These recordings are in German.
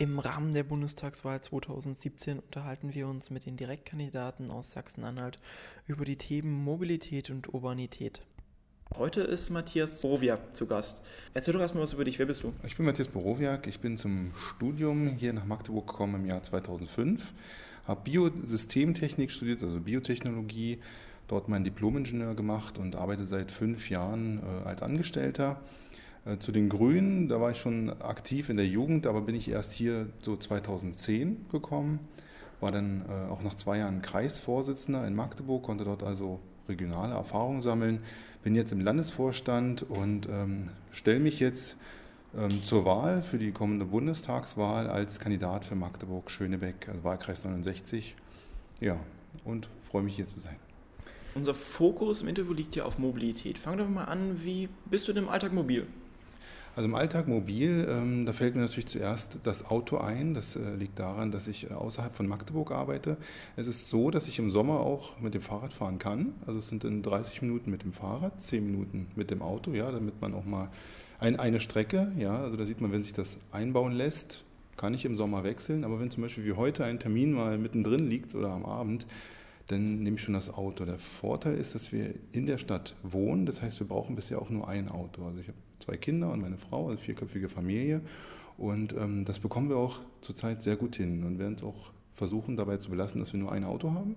Im Rahmen der Bundestagswahl 2017 unterhalten wir uns mit den Direktkandidaten aus Sachsen-Anhalt über die Themen Mobilität und Urbanität. Heute ist Matthias Borowiak zu Gast. Erzähl doch erstmal was über dich. Wer bist du? Ich bin Matthias Borowiak. Ich bin zum Studium hier nach Magdeburg gekommen im Jahr 2005. Habe Biosystemtechnik studiert, also Biotechnologie. Dort meinen Diplomingenieur gemacht und arbeite seit fünf Jahren äh, als Angestellter. Äh, zu den Grünen, da war ich schon aktiv in der Jugend, aber bin ich erst hier so 2010 gekommen. War dann äh, auch nach zwei Jahren Kreisvorsitzender in Magdeburg, konnte dort also regionale Erfahrungen sammeln. Bin jetzt im Landesvorstand und ähm, stelle mich jetzt ähm, zur Wahl für die kommende Bundestagswahl als Kandidat für Magdeburg-Schönebeck, also Wahlkreis 69. Ja, und freue mich hier zu sein. Unser Fokus im Interview liegt ja auf Mobilität. Fangen wir mal an, wie bist du denn im Alltag mobil? Also im Alltag mobil, ähm, da fällt mir natürlich zuerst das Auto ein. Das äh, liegt daran, dass ich äh, außerhalb von Magdeburg arbeite. Es ist so, dass ich im Sommer auch mit dem Fahrrad fahren kann. Also es sind dann 30 Minuten mit dem Fahrrad, 10 Minuten mit dem Auto, ja, damit man auch mal ein, eine Strecke, ja, also da sieht man, wenn sich das einbauen lässt, kann ich im Sommer wechseln. Aber wenn zum Beispiel wie heute ein Termin mal mittendrin liegt oder am Abend, dann nehme ich schon das Auto. Der Vorteil ist, dass wir in der Stadt wohnen. Das heißt, wir brauchen bisher auch nur ein Auto. Also ich habe zwei Kinder und meine Frau, also vierköpfige Familie. Und ähm, das bekommen wir auch zurzeit sehr gut hin und werden es auch versuchen, dabei zu belassen, dass wir nur ein Auto haben.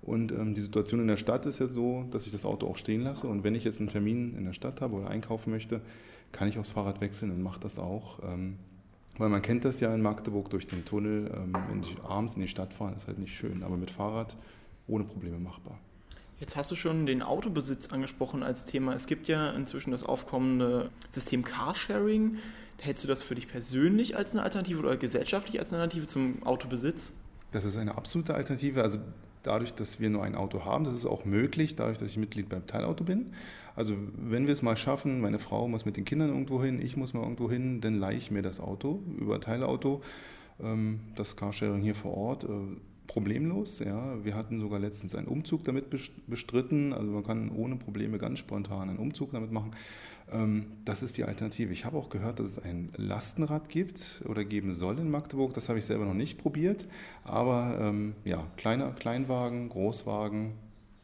Und ähm, die Situation in der Stadt ist ja so, dass ich das Auto auch stehen lasse. Und wenn ich jetzt einen Termin in der Stadt habe oder einkaufen möchte, kann ich aufs Fahrrad wechseln und mache das auch. Ähm, weil man kennt das ja in Magdeburg durch den Tunnel, ähm, wenn ich abends in die Stadt fahre, ist halt nicht schön. Aber mit Fahrrad ohne Probleme machbar. Jetzt hast du schon den Autobesitz angesprochen als Thema. Es gibt ja inzwischen das aufkommende System Carsharing. Hältst du das für dich persönlich als eine Alternative oder gesellschaftlich als eine Alternative zum Autobesitz? Das ist eine absolute Alternative. Also dadurch, dass wir nur ein Auto haben, das ist auch möglich, dadurch, dass ich Mitglied beim Teilauto bin. Also wenn wir es mal schaffen, meine Frau muss mit den Kindern irgendwo hin, ich muss mal irgendwo hin, dann leihe ich mir das Auto über Teilauto. Ähm, das Carsharing hier vor Ort äh, problemlos. Ja. Wir hatten sogar letztens einen Umzug damit bestritten. Also man kann ohne Probleme ganz spontan einen Umzug damit machen. Ähm, das ist die Alternative. Ich habe auch gehört, dass es ein Lastenrad gibt oder geben soll in Magdeburg. Das habe ich selber noch nicht probiert. Aber ähm, ja, kleiner Kleinwagen, Großwagen,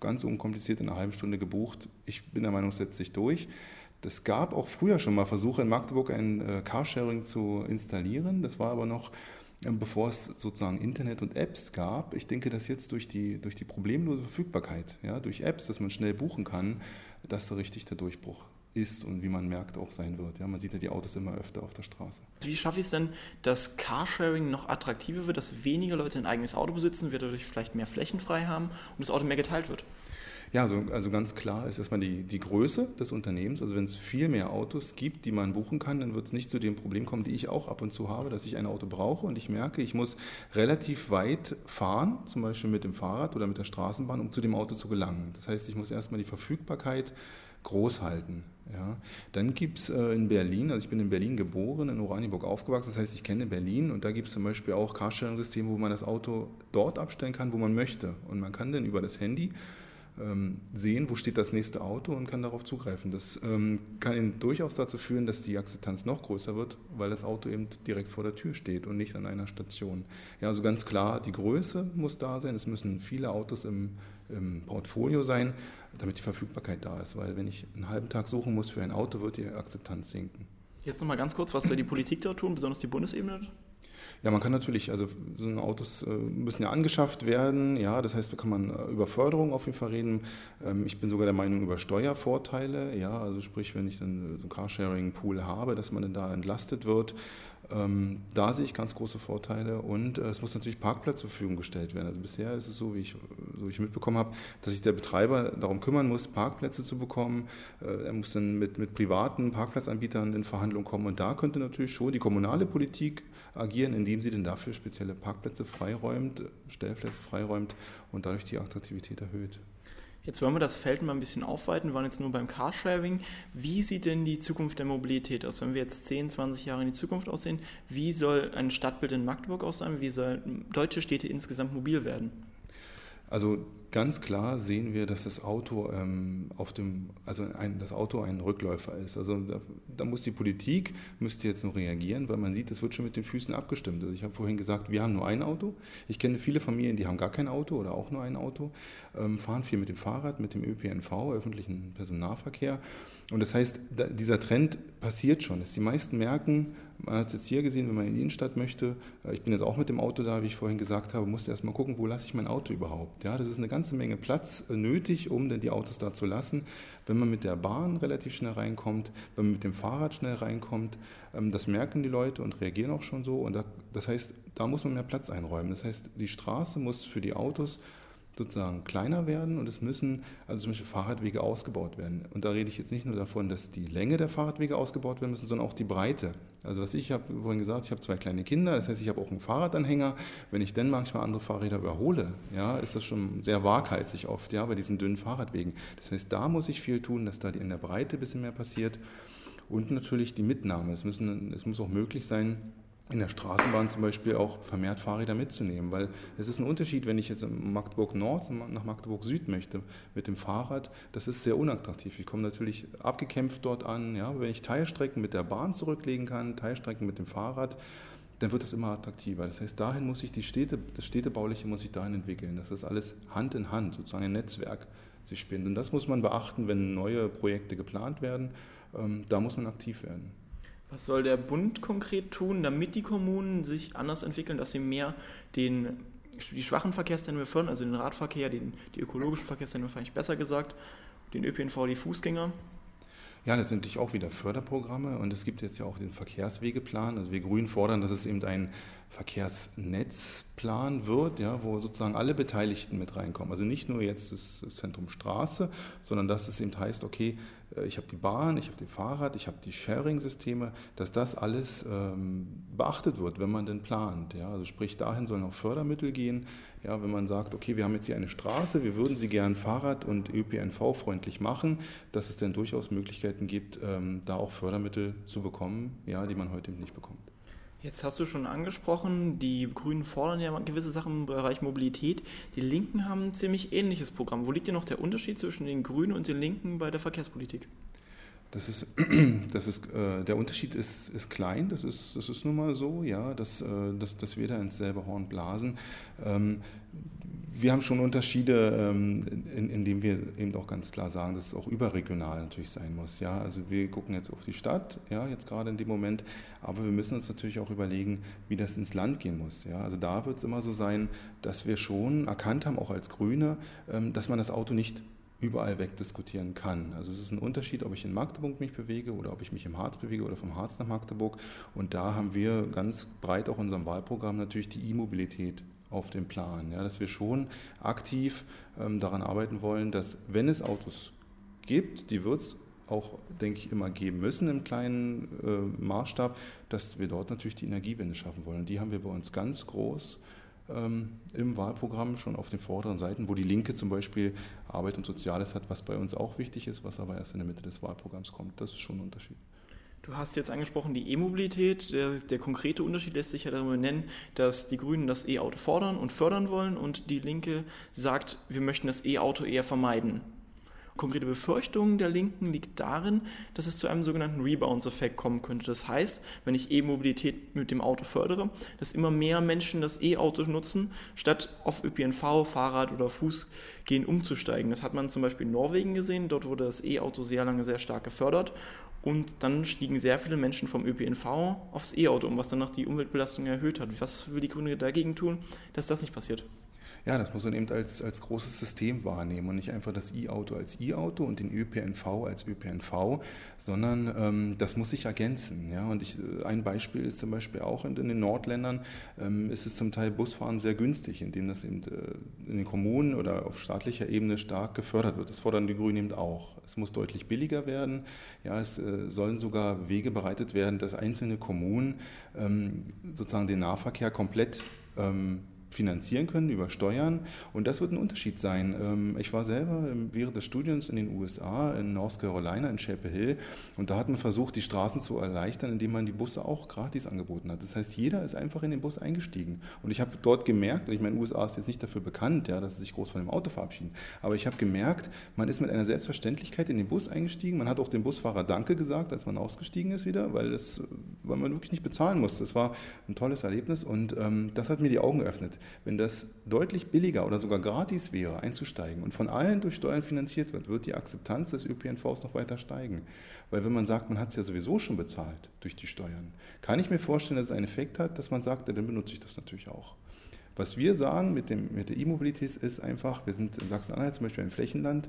ganz unkompliziert in einer halben Stunde gebucht. Ich bin der Meinung, es setzt sich durch. Es gab auch früher schon mal Versuche in Magdeburg ein äh, Carsharing zu installieren. Das war aber noch bevor es sozusagen Internet und Apps gab. Ich denke, dass jetzt durch die, durch die problemlose Verfügbarkeit, ja, durch Apps, dass man schnell buchen kann, dass so richtig der Durchbruch ist und wie man merkt auch sein wird. Ja, man sieht ja die Autos immer öfter auf der Straße. Wie schaffe ich es denn, dass Carsharing noch attraktiver wird, dass weniger Leute ein eigenes Auto besitzen, wir dadurch vielleicht mehr Flächen frei haben und das Auto mehr geteilt wird? Ja, also, also ganz klar ist erstmal die, die Größe des Unternehmens. Also wenn es viel mehr Autos gibt, die man buchen kann, dann wird es nicht zu dem Problem kommen, die ich auch ab und zu habe, dass ich ein Auto brauche und ich merke, ich muss relativ weit fahren, zum Beispiel mit dem Fahrrad oder mit der Straßenbahn, um zu dem Auto zu gelangen. Das heißt, ich muss erstmal die Verfügbarkeit groß halten. Ja. Dann gibt es äh, in Berlin, also ich bin in Berlin geboren, in Oranienburg aufgewachsen, das heißt, ich kenne Berlin und da gibt es zum Beispiel auch Carsharing-Systeme, wo man das Auto dort abstellen kann, wo man möchte. Und man kann dann über das Handy sehen, wo steht das nächste Auto und kann darauf zugreifen. Das ähm, kann durchaus dazu führen, dass die Akzeptanz noch größer wird, weil das Auto eben direkt vor der Tür steht und nicht an einer Station. Ja, also ganz klar, die Größe muss da sein. Es müssen viele Autos im, im Portfolio sein, damit die Verfügbarkeit da ist. Weil wenn ich einen halben Tag suchen muss für ein Auto, wird die Akzeptanz sinken. Jetzt nochmal ganz kurz, was soll die Politik da tun, besonders die Bundesebene? Ja, man kann natürlich, also so eine Autos äh, müssen ja angeschafft werden, ja, das heißt, da kann man äh, über Förderung auf jeden Fall reden. Ähm, ich bin sogar der Meinung über Steuervorteile, ja, also sprich, wenn ich dann so einen Carsharing-Pool habe, dass man dann da entlastet wird. Ähm, da sehe ich ganz große Vorteile und äh, es muss natürlich Parkplatz zur Verfügung gestellt werden. Also bisher ist es so, wie ich, so wie ich mitbekommen habe, dass sich der Betreiber darum kümmern muss, Parkplätze zu bekommen. Äh, er muss dann mit, mit privaten Parkplatzanbietern in Verhandlungen kommen und da könnte natürlich schon die kommunale Politik agieren, indem sie denn dafür spezielle Parkplätze freiräumt, Stellplätze freiräumt und dadurch die Attraktivität erhöht. Jetzt wollen wir das Feld mal ein bisschen aufweiten, wir waren jetzt nur beim Carsharing. Wie sieht denn die Zukunft der Mobilität aus? Wenn wir jetzt 10, 20 Jahre in die Zukunft aussehen, wie soll ein Stadtbild in Magdeburg aussehen? Wie sollen deutsche Städte insgesamt mobil werden? Also ganz klar sehen wir, dass das Auto ähm, auf dem, also ein, das Auto ein Rückläufer ist. Also da, da, muss die Politik müsste jetzt nur reagieren, weil man sieht, das wird schon mit den Füßen abgestimmt. Also ich habe vorhin gesagt, wir haben nur ein Auto. Ich kenne viele Familien, die haben gar kein Auto oder auch nur ein Auto, ähm, fahren viel mit dem Fahrrad, mit dem ÖPNV, öffentlichen Personennahverkehr. Und das heißt, da, dieser Trend passiert schon. Dass die meisten merken, man hat es jetzt hier gesehen, wenn man in die Innenstadt möchte, äh, ich bin jetzt auch mit dem Auto da, wie ich vorhin gesagt habe, musste erst mal gucken, wo lasse ich mein Auto überhaupt. Ja, das ist eine ganze Menge Platz nötig, um denn die Autos da zu lassen. Wenn man mit der Bahn relativ schnell reinkommt, wenn man mit dem Fahrrad schnell reinkommt, ähm, das merken die Leute und reagieren auch schon so. Und das heißt, da muss man mehr Platz einräumen. Das heißt, die Straße muss für die Autos sozusagen kleiner werden und es müssen also zum Beispiel Fahrradwege ausgebaut werden. Und da rede ich jetzt nicht nur davon, dass die Länge der Fahrradwege ausgebaut werden müssen, sondern auch die Breite. Also was ich habe vorhin gesagt, ich habe zwei kleine Kinder, das heißt, ich habe auch einen Fahrradanhänger. Wenn ich dann manchmal andere Fahrräder überhole, ja, ist das schon sehr waghalsig oft, ja, bei diesen dünnen Fahrradwegen. Das heißt, da muss ich viel tun, dass da in der Breite ein bisschen mehr passiert. Und natürlich die Mitnahme. Es, müssen, es muss auch möglich sein, in der Straßenbahn zum Beispiel auch vermehrt Fahrräder mitzunehmen, weil es ist ein Unterschied, wenn ich jetzt in Magdeburg Nord nach Magdeburg Süd möchte mit dem Fahrrad, das ist sehr unattraktiv. Ich komme natürlich abgekämpft dort an, ja, wenn ich Teilstrecken mit der Bahn zurücklegen kann, Teilstrecken mit dem Fahrrad, dann wird das immer attraktiver. Das heißt, dahin muss ich die Städte, das Städtebauliche muss sich dahin entwickeln, das alles Hand in Hand, sozusagen ein Netzwerk sich spinnt. Und das muss man beachten, wenn neue Projekte geplant werden. Ähm, da muss man aktiv werden. Was soll der Bund konkret tun, damit die Kommunen sich anders entwickeln, dass sie mehr den, die schwachen Verkehrsteilnehmer fördern, also den Radverkehr, den, die ökologischen Verkehrsteilnehmer, vielleicht besser gesagt, den ÖPNV, die Fußgänger? Ja, letztendlich auch wieder Förderprogramme und es gibt jetzt ja auch den Verkehrswegeplan. Also wir Grünen fordern, dass es eben ein Verkehrsnetzplan wird, ja, wo sozusagen alle Beteiligten mit reinkommen. Also nicht nur jetzt das Zentrum Straße, sondern dass es eben heißt, okay, ich habe die Bahn, ich habe die Fahrrad, ich habe die Sharing-Systeme, dass das alles ähm, beachtet wird, wenn man denn plant. Ja? Also sprich, dahin sollen auch Fördermittel gehen. Ja, wenn man sagt, okay, wir haben jetzt hier eine Straße, wir würden sie gern Fahrrad- und ÖPNV-freundlich machen, dass es dann durchaus Möglichkeiten gibt, ähm, da auch Fördermittel zu bekommen, ja, die man heute eben nicht bekommt. Jetzt hast du schon angesprochen, die Grünen fordern ja gewisse Sachen im Bereich Mobilität. Die Linken haben ein ziemlich ähnliches Programm. Wo liegt denn noch der Unterschied zwischen den Grünen und den Linken bei der Verkehrspolitik? Das ist, das ist, äh, der Unterschied ist, ist klein, das ist, das ist nun mal so, ja, dass, äh, dass, dass wir da ins selbe Horn blasen. Ähm, wir haben schon Unterschiede, ähm, indem wir eben auch ganz klar sagen, dass es auch überregional natürlich sein muss. Ja? Also wir gucken jetzt auf die Stadt, ja, jetzt gerade in dem Moment, aber wir müssen uns natürlich auch überlegen, wie das ins Land gehen muss. Ja? Also da wird es immer so sein, dass wir schon erkannt haben, auch als Grüne, ähm, dass man das Auto nicht überall wegdiskutieren kann. Also es ist ein Unterschied, ob ich in Magdeburg mich bewege oder ob ich mich im Harz bewege oder vom Harz nach Magdeburg. Und da haben wir ganz breit auch in unserem Wahlprogramm natürlich die E-Mobilität auf dem Plan. Ja, dass wir schon aktiv ähm, daran arbeiten wollen, dass wenn es Autos gibt, die wird es auch, denke ich, immer geben müssen im kleinen äh, Maßstab, dass wir dort natürlich die Energiewende schaffen wollen. Und die haben wir bei uns ganz groß ähm, im Wahlprogramm schon auf den vorderen Seiten, wo die Linke zum Beispiel Arbeit und Soziales hat, was bei uns auch wichtig ist, was aber erst in der Mitte des Wahlprogramms kommt. Das ist schon ein Unterschied. Du hast jetzt angesprochen die E-Mobilität. Der, der, konkrete Unterschied lässt sich ja darüber nennen, dass die Grünen das E-Auto fordern und fördern wollen und die Linke sagt, wir möchten das E-Auto eher vermeiden. Konkrete Befürchtung der Linken liegt darin, dass es zu einem sogenannten Rebounds-Effekt kommen könnte. Das heißt, wenn ich E-Mobilität mit dem Auto fördere, dass immer mehr Menschen das E-Auto nutzen, statt auf ÖPNV, Fahrrad oder Fuß gehen umzusteigen. Das hat man zum Beispiel in Norwegen gesehen. Dort wurde das E-Auto sehr lange sehr stark gefördert und dann stiegen sehr viele Menschen vom ÖPNV aufs E-Auto um, was dann noch die Umweltbelastung erhöht hat. Was will die Grüne dagegen tun, dass das nicht passiert? Ja, das muss man eben als, als großes System wahrnehmen und nicht einfach das E-Auto als E-Auto und den ÖPNV als ÖPNV, sondern ähm, das muss sich ergänzen. Ja? Und ich, äh, ein Beispiel ist zum Beispiel auch in, in den Nordländern ähm, ist es zum Teil Busfahren sehr günstig, indem das eben äh, in den Kommunen oder auf staatlicher Ebene stark gefördert wird. Das fordern die Grünen eben auch. Es muss deutlich billiger werden. Ja, es äh, sollen sogar Wege bereitet werden, dass einzelne Kommunen ähm, sozusagen den Nahverkehr komplett ähm, finanzieren können über Steuern. Und das wird ein Unterschied sein. Ähm, ich war selber während des Studiums in den USA, in North Carolina, in Chapel Hill. Und da hat man versucht, die Straßen zu erleichtern, indem man die Busse auch gratis angeboten hat. Das heißt, jeder ist einfach in den Bus eingestiegen. Und ich habe dort gemerkt, ich meine, USA ist jetzt nicht dafür bekannt, ja, dass sie sich groß von dem Auto verabschieden. Aber ich habe gemerkt, man ist mit einer Selbstverständlichkeit in den Bus eingestiegen. Man hat auch dem Busfahrer Danke gesagt, als man ausgestiegen ist wieder, weil, das, weil man wirklich nicht bezahlen musste. Das war ein tolles Erlebnis und ähm, das hat mir die Augen geöffnet. Wenn das deutlich billiger oder sogar gratis wäre, einzusteigen und von allen durch Steuern finanziert wird, wird die Akzeptanz des ÖPNVs noch weiter steigen. Weil wenn man sagt, man hat es ja sowieso schon bezahlt durch die Steuern, kann ich mir vorstellen, dass es einen Effekt hat, dass man sagt, ja, dann benutze ich das natürlich auch. Was wir sagen mit, dem, mit der E-Mobilität ist einfach, wir sind in Sachsen-Anhalt zum Beispiel ein Flächenland,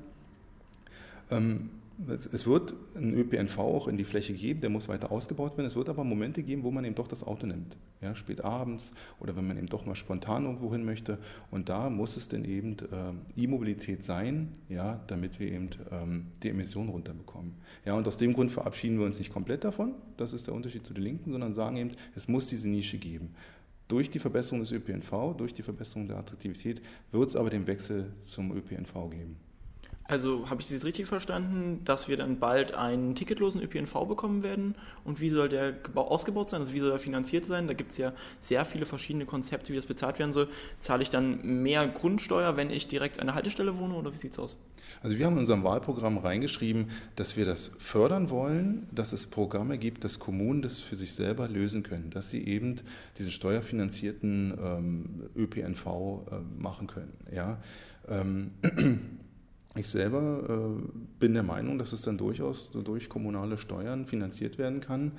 ähm, es wird einen ÖPNV auch in die Fläche geben, der muss weiter ausgebaut werden. Es wird aber Momente geben, wo man eben doch das Auto nimmt. Ja, spät abends oder wenn man eben doch mal spontan irgendwo hin möchte. Und da muss es denn eben äh, E-Mobilität sein, ja, damit wir eben ähm, die Emissionen runterbekommen. Ja, und aus dem Grund verabschieden wir uns nicht komplett davon, das ist der Unterschied zu den Linken, sondern sagen eben, es muss diese Nische geben. Durch die Verbesserung des ÖPNV, durch die Verbesserung der Attraktivität wird es aber den Wechsel zum ÖPNV geben. Also habe ich Sie richtig verstanden, dass wir dann bald einen ticketlosen ÖPNV bekommen werden? Und wie soll der ausgebaut sein? Also wie soll er finanziert sein? Da gibt es ja sehr viele verschiedene Konzepte, wie das bezahlt werden soll. Zahle ich dann mehr Grundsteuer, wenn ich direkt an der Haltestelle wohne oder wie sieht es aus? Also wir haben in unserem Wahlprogramm reingeschrieben, dass wir das fördern wollen, dass es Programme gibt, dass Kommunen das für sich selber lösen können, dass sie eben diesen steuerfinanzierten ähm, ÖPNV äh, machen können. Ja? Ähm, Ich selber äh, bin der Meinung, dass es dann durchaus durch kommunale Steuern finanziert werden kann.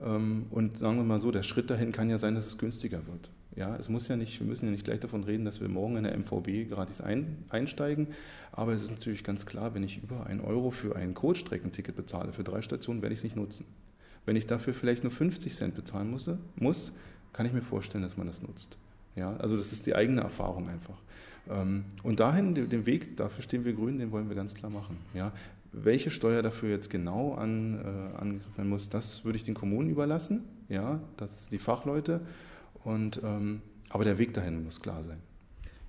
Ähm, und sagen wir mal so, der Schritt dahin kann ja sein, dass es günstiger wird. Ja, es muss ja nicht, wir müssen ja nicht gleich davon reden, dass wir morgen in der MVB gratis ein, einsteigen. Aber es ist natürlich ganz klar, wenn ich über einen Euro für ein Kurzstreckenticket bezahle, für drei Stationen, werde ich es nicht nutzen. Wenn ich dafür vielleicht nur 50 Cent bezahlen muss, muss, kann ich mir vorstellen, dass man das nutzt. Ja, also das ist die eigene Erfahrung einfach. Ähm, und dahin, den Weg, dafür stehen wir grün, den wollen wir ganz klar machen. Ja, welche Steuer dafür jetzt genau an, äh, angegriffen werden muss, das würde ich den Kommunen überlassen. Ja, das die Fachleute. Und, ähm, aber der Weg dahin muss klar sein.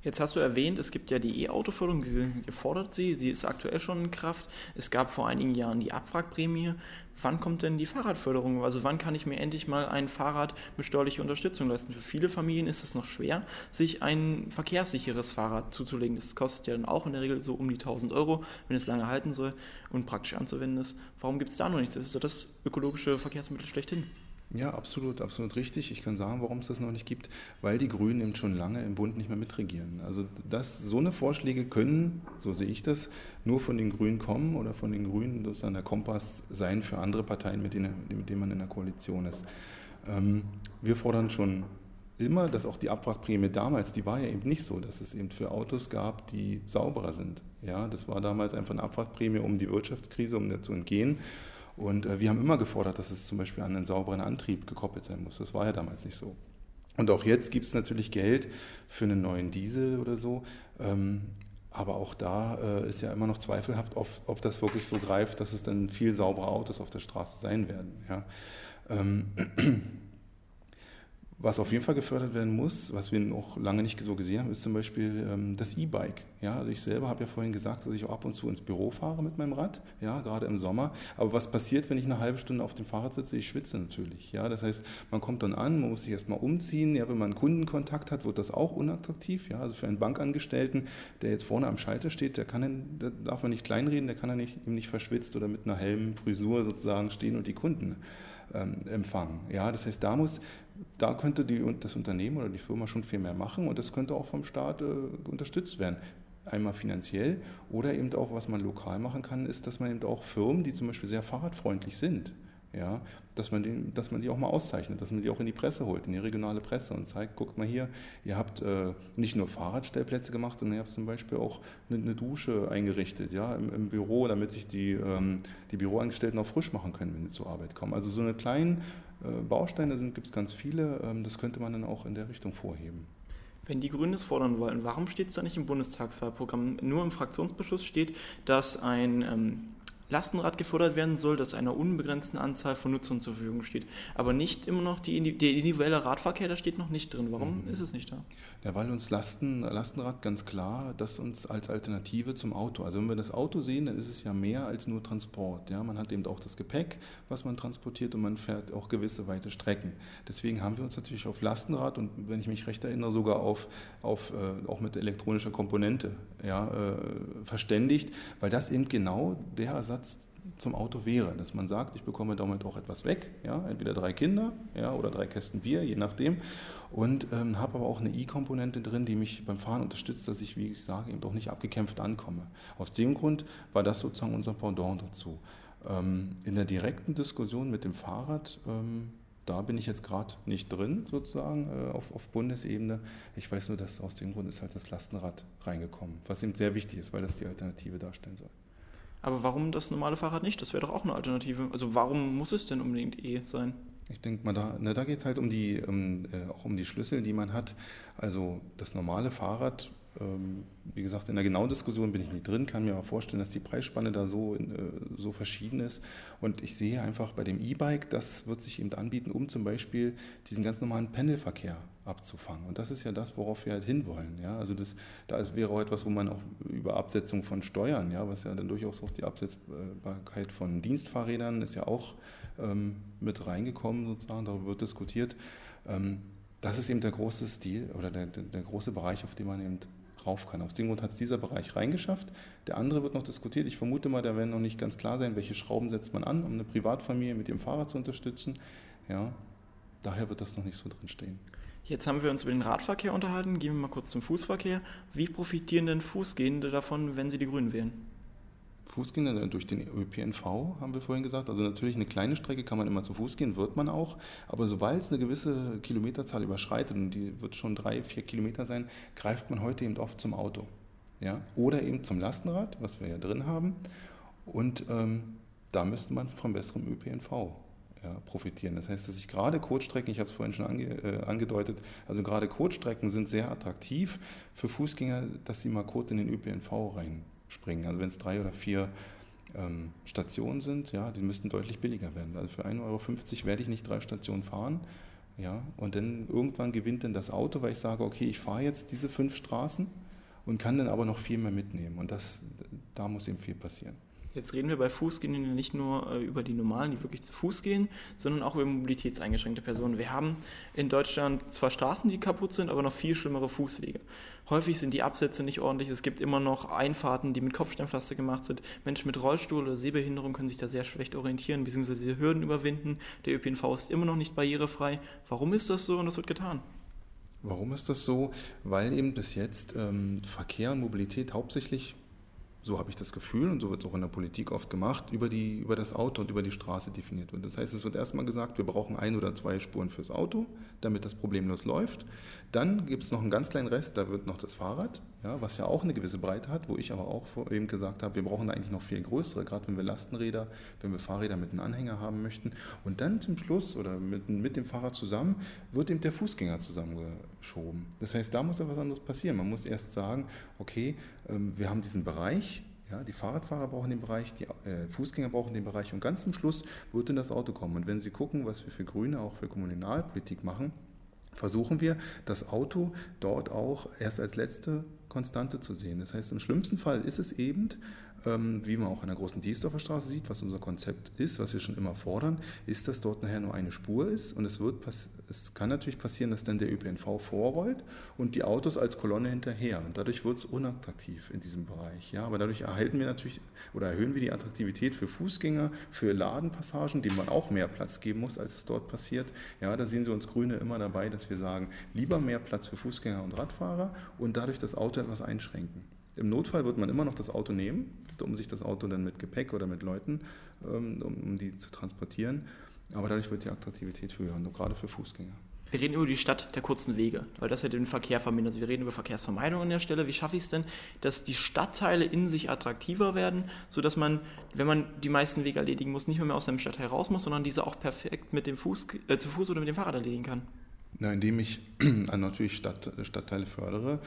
Jetzt hast du erwähnt, es gibt ja die E-Auto-Förderung, die fordert sie, sie ist aktuell schon in Kraft. Es gab vor einigen Jahren die Abwrackprämie. Wann kommt denn die Fahrradförderung? Also wann kann ich mir endlich mal ein Fahrrad mit steuerlicher Unterstützung leisten? Für viele Familien ist es noch schwer, sich ein verkehrssicheres Fahrrad zuzulegen. Das kostet ja dann auch in der Regel so um die 1000 Euro, wenn es lange halten soll und praktisch anzuwenden ist. Warum gibt es da noch nichts? Das ist doch das ökologische Verkehrsmittel schlechthin. Ja, absolut, absolut richtig. Ich kann sagen, warum es das noch nicht gibt, weil die Grünen eben schon lange im Bund nicht mehr mitregieren. Also das, so eine Vorschläge können, so sehe ich das, nur von den Grünen kommen oder von den Grünen sozusagen der Kompass sein für andere Parteien, mit denen, mit denen man in der Koalition ist. Ähm, wir fordern schon immer, dass auch die Abwrackprämie damals, die war ja eben nicht so, dass es eben für Autos gab, die sauberer sind. Ja, das war damals einfach eine Abwrackprämie, um die Wirtschaftskrise, um der zu entgehen. Und äh, wir haben immer gefordert, dass es zum Beispiel an einen sauberen Antrieb gekoppelt sein muss. Das war ja damals nicht so. Und auch jetzt gibt es natürlich Geld für einen neuen Diesel oder so. Ähm, aber auch da äh, ist ja immer noch zweifelhaft, ob, ob, das wirklich so greift, dass es dann viel saubere Autos auf der Straße sein werden. Ja. Ähm, was auf jeden Fall gefördert werden muss, was wir noch lange nicht so gesehen haben, ist zum Beispiel ähm, das E-Bike. Ja, also ich selber habe ja vorhin gesagt, dass ich auch ab und zu ins Büro fahre mit meinem Rad, ja, gerade im Sommer. Aber was passiert, wenn ich eine halbe Stunde auf dem Fahrrad sitze? Ich schwitze natürlich. Ja, das heißt, man kommt dann an, man muss sich erstmal umziehen. Ja, wenn man Kundenkontakt hat, wird das auch unattraktiv. Ja, also für einen Bankangestellten, der jetzt vorne am Schalter steht, der kann, der darf man nicht kleinreden, der kann ja nicht, nicht verschwitzt oder mit einer hellen Frisur sozusagen stehen und die Kunden ähm, empfangen. Ja, das heißt, da muss da könnte die, das Unternehmen oder die Firma schon viel mehr machen und das könnte auch vom Staat äh, unterstützt werden. Einmal finanziell oder eben auch, was man lokal machen kann, ist, dass man eben auch Firmen, die zum Beispiel sehr fahrradfreundlich sind, ja, dass, man die, dass man die auch mal auszeichnet, dass man die auch in die Presse holt, in die regionale Presse und zeigt, guckt mal hier, ihr habt äh, nicht nur Fahrradstellplätze gemacht, sondern ihr habt zum Beispiel auch eine, eine Dusche eingerichtet ja, im, im, Büro, damit sich die, ähm, die Büroangestellten auch frisch machen können, wenn sie zur Arbeit kommen. Also so eine kleinen äh, Bausteine gibt es ganz viele, ähm, das könnte man dann auch in der Richtung vorheben. Wenn die Grünen es fordern wollen, warum steht es da nicht im Bundestagswahlprogramm? Nur im Fraktionsbeschluss steht, dass ein ähm, Lastenrad gefordert werden soll, das einer unbegrenzten Anzahl von Nutzern zur Verfügung steht. Aber nicht immer noch die, der individuelle Radverkehr, da steht noch nicht drin. Warum mhm. ist es nicht da? Ja, weil uns Lasten, Lastenrad ganz klar, das uns als Alternative zum Auto. Also wenn wir das Auto sehen, dann ist es ja mehr als nur Transport. Ja, man hat eben auch das Gepäck, was man transportiert und man fährt auch gewisse weite Strecken. Deswegen haben wir uns natürlich auf Lastenrad und wenn ich mich recht erinnere, sogar auf, auf äh, auch mit elektronischer Komponente ja, äh, verständigt, weil das eben genau der Ersatz zum Auto wäre, dass man sagt, ich bekomme damit auch etwas weg, ja, entweder drei Kinder ja, oder drei Kästen Bier, je nachdem, und ähm, habe aber auch eine E-Komponente drin, die mich beim Fahren unterstützt, dass ich, wie ich sage, eben auch nicht abgekämpft ankomme. Aus dem Grund war das sozusagen unser Pendant dazu. Ähm, in der direkten Diskussion mit dem Fahrrad, ähm, da bin ich jetzt gerade nicht drin, sozusagen, äh, auf, auf Bundesebene. Ich weiß nur, dass aus dem Grund ist halt das Lastenrad reingekommen, was eben sehr wichtig ist, weil das die Alternative darstellen soll. Aber warum das normale Fahrrad nicht? Das wäre doch auch eine Alternative. Also warum muss es denn unbedingt E sein? Ich denke mal, da, ne, da geht es halt um die, um, äh, auch um die Schlüssel, die man hat. Also das normale Fahrrad, ähm, wie gesagt, in der genauen Diskussion bin ich nicht drin, kann mir aber vorstellen, dass die Preisspanne da so, äh, so verschieden ist. Und ich sehe einfach bei dem E-Bike, das wird sich eben anbieten, um zum Beispiel diesen ganz normalen Pendelverkehr abzufangen. Und das ist ja das, worauf wir halt hinwollen. Ja? Also das, da wäre auch etwas, wo man auch über Absetzung von Steuern, ja, was ja dann durchaus auch die Absetzbarkeit von Dienstfahrrädern ist ja auch ähm, mit reingekommen, sozusagen, darüber wird diskutiert. Ähm, das ist eben der große Stil oder der, der, der große Bereich, auf den man eben rauf kann. Aus dem Grund hat es dieser Bereich reingeschafft. Der andere wird noch diskutiert. Ich vermute mal, da werden noch nicht ganz klar sein, welche Schrauben setzt man an, um eine Privatfamilie mit ihrem Fahrrad zu unterstützen. Ja, daher wird das noch nicht so drin stehen. Jetzt haben wir uns über den Radverkehr unterhalten. Gehen wir mal kurz zum Fußverkehr. Wie profitieren denn Fußgehende davon, wenn sie die Grünen wählen? Fußgänger durch den ÖPNV, haben wir vorhin gesagt. Also natürlich eine kleine Strecke kann man immer zu Fuß gehen, wird man auch. Aber sobald es eine gewisse Kilometerzahl überschreitet, und die wird schon drei, vier Kilometer sein, greift man heute eben oft zum Auto. Ja? Oder eben zum Lastenrad, was wir ja drin haben. Und ähm, da müsste man vom besseren ÖPNV ja, profitieren. Das heißt, dass ich gerade Kurzstrecken, ich habe es vorhin schon ange, äh, angedeutet, also gerade Kurzstrecken sind sehr attraktiv für Fußgänger, dass sie mal kurz in den ÖPNV reinspringen. Also wenn es drei oder vier ähm, Stationen sind, ja, die müssten deutlich billiger werden. Also für 1,50 Euro werde ich nicht drei Stationen fahren. Ja, und dann irgendwann gewinnt dann das Auto, weil ich sage, okay, ich fahre jetzt diese fünf Straßen und kann dann aber noch viel mehr mitnehmen. Und das, da muss eben viel passieren. Jetzt reden wir bei Fußgehenden nicht nur äh, über die Normalen, die wirklich zu Fuß gehen, sondern auch über mobilitätseingeschränkte Personen. Wir haben in Deutschland zwar Straßen, die kaputt sind, aber noch viel schlimmere Fußwege. Häufig sind die Absätze nicht ordentlich. Es gibt immer noch Einfahrten, die mit Kopfsteinpflaster gemacht sind. Menschen mit Rollstuhl oder Sehbehinderung können sich da sehr schlecht orientieren, bzw. diese Hürden überwinden. Der ÖPNV ist immer noch nicht barrierefrei. Warum ist das so und das wird getan? Warum ist das so? Weil eben bis jetzt ähm, Verkehr und Mobilität hauptsächlich so habe ich das Gefühl und so wird es auch in der Politik oft gemacht, über, die, über das Auto und über die Straße definiert wird. Das heißt, es wird erstmal gesagt, wir brauchen ein oder zwei Spuren fürs Auto, damit das problemlos läuft. Dann gibt es noch einen ganz kleinen Rest, da wird noch das Fahrrad, ja, was ja auch eine gewisse Breite hat, wo ich aber auch eben gesagt habe, wir brauchen eigentlich noch viel größere, gerade wenn wir Lastenräder, wenn wir Fahrräder mit einem Anhänger haben möchten. Und dann zum Schluss oder mit, mit dem Fahrrad zusammen wird eben der Fußgänger zusammengeschoben. Das heißt, da muss ja was anderes passieren. Man muss erst sagen, okay, ähm, wir haben diesen Bereich, ja, die Fahrradfahrer brauchen den Bereich, die äh, Fußgänger brauchen den Bereich und ganz zum Schluss wird dann das Auto kommen. Und wenn Sie gucken, was wir für Grüne auch für Kommunalpolitik machen, versuchen wir, das Auto dort auch erst als letzte Konstante zu sehen. Das heißt, im schlimmsten Fall ist es eben wie man auch an der großen Diesdorfer Straße sieht, was unser Konzept ist, was wir schon immer fordern, ist, dass dort nachher nur eine Spur ist und es, wird es kann natürlich passieren, dass dann der ÖPNV vorrollt und die Autos als Kolonne hinterher und dadurch wird es unattraktiv in diesem Bereich. Ja, aber dadurch erhalten wir natürlich oder erhöhen wir die Attraktivität für Fußgänger, für Ladenpassagen, denen man auch mehr Platz geben muss, als es dort passiert. Ja, da sehen Sie uns Grüne immer dabei, dass wir sagen, lieber mehr Platz für Fußgänger und Radfahrer und dadurch das Auto etwas einschränken. Im Notfall wird man immer noch das Auto nehmen, um sich das Auto dann mit Gepäck oder mit Leuten, ähm, um, um die zu transportieren. Aber dadurch wird die Attraktivität höher, nur gerade für Fußgänger. Wir reden über die Stadt der kurzen Wege, weil das ja den Verkehr vermindert. Also wir reden über Verkehrsvermeidung an der Stelle. Wie schaffe ich es denn, dass die Stadtteile in sich attraktiver werden, sodass man, wenn man die meisten Wege erledigen muss, nicht mehr, mehr aus einem Stadtteil raus muss, sondern diese auch perfekt mit dem Fuß, äh, zu Fuß oder mit dem Fahrrad erledigen kann? Na, indem ich natürlich Stadt, Stadtteile fördere,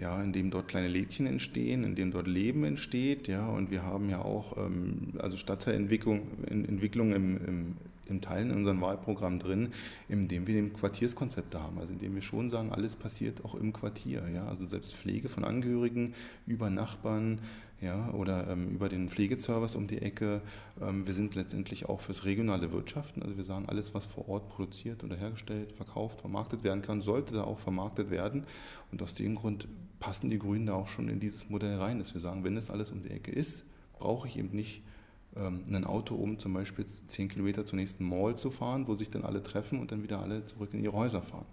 ja, in dem dort kleine Lädchen entstehen, in dem dort Leben entsteht, ja, und wir haben ja auch ähm, also Stadtteilentwicklung Entwicklung im, im, im Teilen in unserem Wahlprogramm drin, in dem wir den Quartierskonzepte haben, also in dem wir schon sagen, alles passiert auch im Quartier, ja, also selbst Pflege von Angehörigen über Nachbarn, ja, oder ähm, über den Pflegeservice um die Ecke. Ähm, wir sind letztendlich auch fürs regionale Wirtschaften. Also wir sagen, alles, was vor Ort produziert oder hergestellt, verkauft, vermarktet werden kann, sollte da auch vermarktet werden. Und aus dem Grund passen die Grünen da auch schon in dieses Modell rein, dass wir sagen, wenn das alles um die Ecke ist, brauche ich eben nicht ähm, ein Auto, um zum Beispiel zehn Kilometer zur nächsten Mall zu fahren, wo sich dann alle treffen und dann wieder alle zurück in ihre Häuser fahren.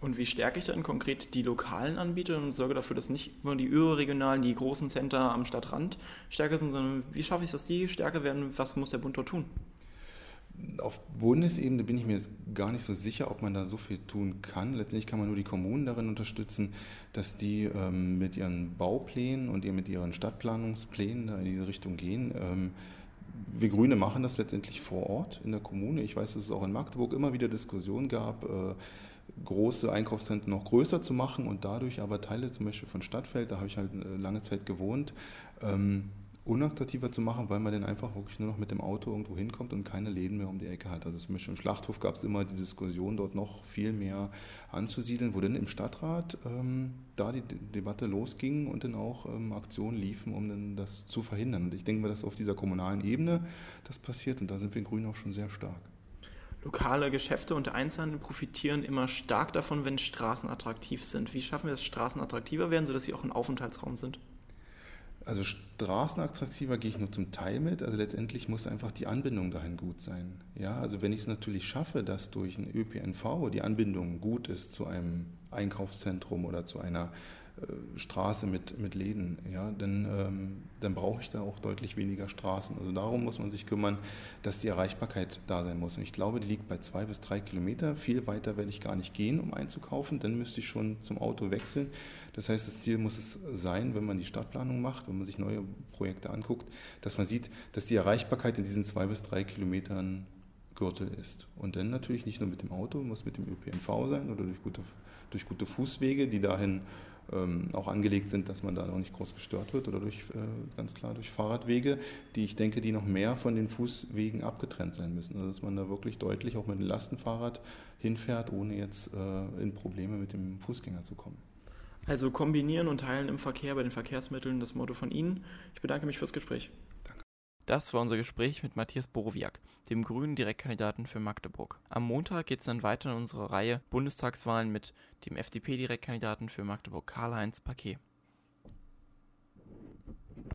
Und wie stärke ich dann konkret die lokalen Anbieter und sorge dafür, dass nicht nur die überregionalen, die großen Center am Stadtrand stärker sind, sondern wie schaffe ich es, dass die stärker werden? Was muss der Bund dort tun? Auf Bundesebene bin ich mir jetzt gar nicht so sicher, ob man da so viel tun kann. Letztendlich kann man nur die Kommunen darin unterstützen, dass die ähm, mit ihren Bauplänen und mit ihren Stadtplanungsplänen da in diese Richtung gehen. Ähm, wir Grüne machen das letztendlich vor Ort in der Kommune. Ich weiß, dass es auch in Magdeburg immer wieder Diskussionen gab. Äh, große Einkaufszentren noch größer zu machen und dadurch aber Teile zum Beispiel von Stadtfeld, da habe ich halt äh, lange Zeit gewohnt, ähm, unattraktiver zu machen, weil man dann einfach wirklich nur noch mit dem Auto irgendwo hinkommt und keine Läden mehr um die Ecke hat. Also zum Beispiel im Schlachthof gab es immer die Diskussion, dort noch viel mehr anzusiedeln, wo dann im Stadtrat ähm, da die Debatte losging und dann auch ähm, Aktionen liefen, um dann das zu verhindern. Und ich denke mal, dass auf dieser kommunalen Ebene das passiert und da sind wir Grünen auch schon sehr stark. Lokale Geschäfte und Einzelhandel profitieren immer stark davon, wenn Straßen attraktiv sind. Wie schaffen wir es, Straßen attraktiver werden, sodass sie auch ein Aufenthaltsraum sind? Also straßenattraktiver gehe ich nur zum Teil mit. Also letztendlich muss einfach die Anbindung dahin gut sein. Ja, also wenn ich es natürlich schaffe, dass durch ein ÖPNV die Anbindung gut ist zu einem Einkaufszentrum oder zu einer Straße mit, mit Läden, ja, dann, ähm, dann brauche ich da auch deutlich weniger Straßen. Also darum muss man sich kümmern, dass die Erreichbarkeit da sein muss. Und ich glaube, die liegt bei zwei bis drei Kilometer. Viel weiter werde ich gar nicht gehen, um einzukaufen. Dann müsste ich schon zum Auto wechseln. Das heißt, das Ziel muss es sein, wenn man die Stadtplanung macht, wenn man sich neue Projekte anguckt, dass man sieht, dass die Erreichbarkeit in diesen zwei bis drei Kilometern Gürtel ist. Und dann natürlich nicht nur mit dem Auto, muss mit dem ÖPNV sein oder durch gute, durch gute Fußwege, die dahin ähm, auch angelegt sind, dass man da noch nicht groß gestört wird oder durch, äh, ganz klar durch Fahrradwege, die ich denke, die noch mehr von den Fußwegen abgetrennt sein müssen. Also dass man da wirklich deutlich auch mit dem Lastenfahrrad hinfährt, ohne jetzt äh, in Probleme mit dem Fußgänger zu kommen. Also kombinieren und teilen im Verkehr bei den Verkehrsmitteln, das Motto von Ihnen. Ich bedanke mich fürs Gespräch. Das war unser Gespräch mit Matthias Borowiak, dem grünen Direktkandidaten für Magdeburg. Am Montag geht es dann weiter in unserer Reihe Bundestagswahlen mit dem FDP-Direktkandidaten für Magdeburg Karl-Heinz Paquet.